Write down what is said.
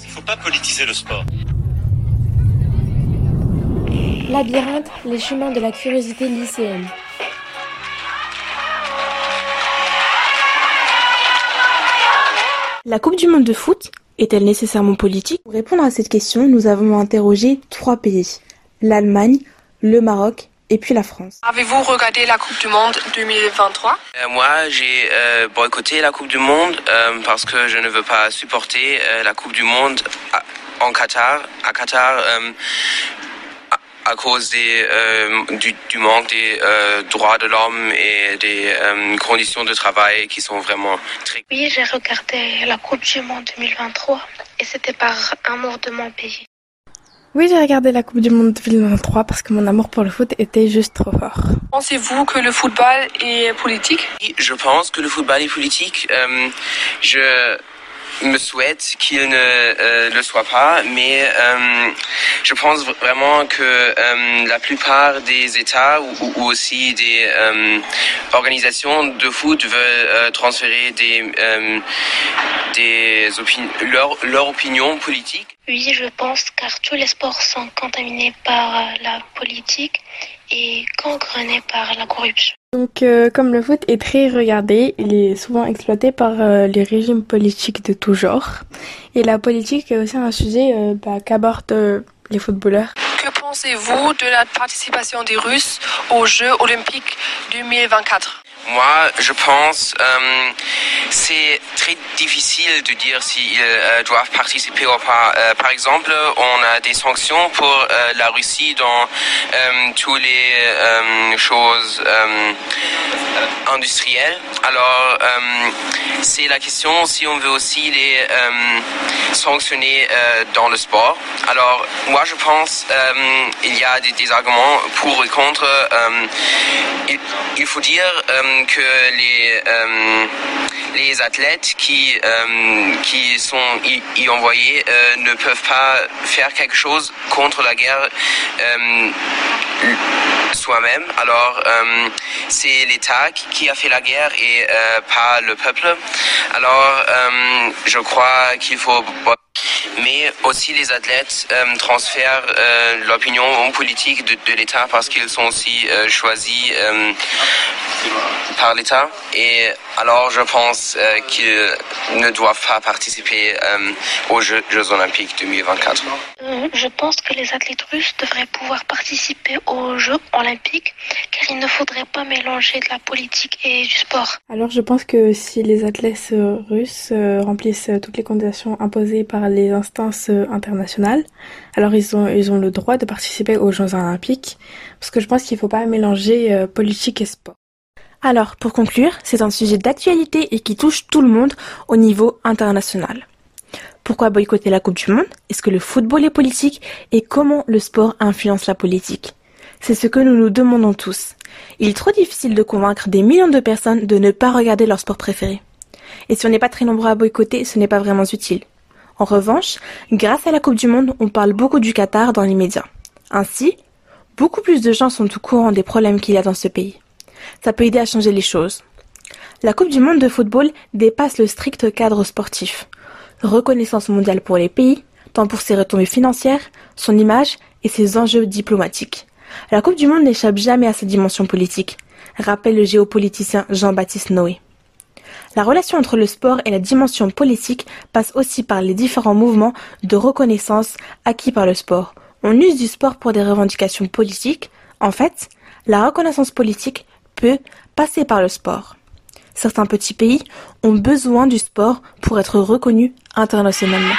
Il ne faut pas politiser le sport. Labyrinthe, les chemins de la curiosité lycéenne. La Coupe du Monde de foot est-elle nécessairement politique? Pour répondre à cette question, nous avons interrogé trois pays. L'Allemagne, le Maroc et puis la France. Avez-vous regardé la Coupe du Monde 2023 euh, Moi, j'ai euh, boycotté la Coupe du Monde euh, parce que je ne veux pas supporter la Coupe du Monde en Qatar. À Qatar, à cause des, euh, du, manque des euh, droits de l'homme et des euh, conditions de travail qui sont vraiment très... Oui, j'ai regardé la Coupe du Monde 2023 et c'était par amour de mon pays. Oui, j'ai regardé la Coupe du Monde 2023 parce que mon amour pour le foot était juste trop fort. Pensez-vous que le football est politique? Je pense que le football est politique. je me souhaite qu'il ne euh, le soit pas, mais euh, je pense vraiment que euh, la plupart des États ou, aussi des organisations de foot veulent transférer des, des leur, leur opinion politique. Oui, je pense, car tous les sports sont contaminés par la politique et gangrenés par la corruption. Donc, euh, comme le foot est très regardé, il est souvent exploité par euh, les régimes politiques de tout genre. Et la politique est aussi un sujet euh, bah, qu'abordent les footballeurs. Que pensez-vous de la participation des Russes aux Jeux olympiques 2024 moi, je pense euh, c'est très difficile de dire s'ils euh, doivent participer ou pas. Euh, par exemple, on a des sanctions pour euh, la Russie dans toutes les choses industrielles. Alors, c'est la question si on veut aussi les sanctionner dans le sport. Alors, moi, je pense il y a des, arguments pour et contre. Il, faut dire que les, euh, les athlètes qui, euh, qui sont y, y envoyés euh, ne peuvent pas faire quelque chose contre la guerre soi-même. Alors, c'est l'État qui a fait la guerre et pas le peuple. Alors, je crois qu'il faut mais aussi les athlètes euh, transfèrent euh, l'opinion politique de, de l'État parce qu'ils sont aussi euh, choisis par l'État. Et alors je pense qu'ils ne doivent pas participer aux Jeux, Jeux, olympiques 2024. je pense que les athlètes russes devraient pouvoir participer aux Jeux olympiques car il ne faudrait pas mélanger de la politique et du sport. Alors je pense que si les athlètes russes remplissent toutes les conditions imposées par les instances internationales, alors ils ont, ils ont le droit de participer aux Jeux olympiques, parce que je pense qu'il ne faut pas mélanger euh, politique et sport. Alors, pour conclure, c'est un sujet d'actualité et qui touche tout le monde au niveau international. Pourquoi boycotter la Coupe du Monde? Est-ce que le football est politique? Et comment le sport influence la politique? C'est ce que nous nous demandons tous. Il est trop difficile de convaincre des millions de personnes de ne pas regarder leur sport préféré. Et si on n'est pas très nombreux à boycotter, ce n'est pas vraiment utile. En revanche, grâce à la Coupe du Monde, on parle beaucoup du Qatar dans les médias. Ainsi, beaucoup plus de gens sont au courant des problèmes qu'il y a dans ce pays. Ça peut aider à changer les choses. La Coupe du Monde de football dépasse le strict cadre sportif. Reconnaissance mondiale pour les pays, tant pour ses retombées financières, son image et ses enjeux diplomatiques. La Coupe du Monde n'échappe jamais à sa dimension politique, rappelle le géopoliticien Jean-Baptiste Noé. La relation entre le sport et la dimension politique passe aussi par les différents mouvements de reconnaissance acquis par le sport. On use du sport pour des revendications politiques. En fait, la reconnaissance politique peut passer par le sport. Certains petits pays ont besoin du sport pour être reconnus internationalement.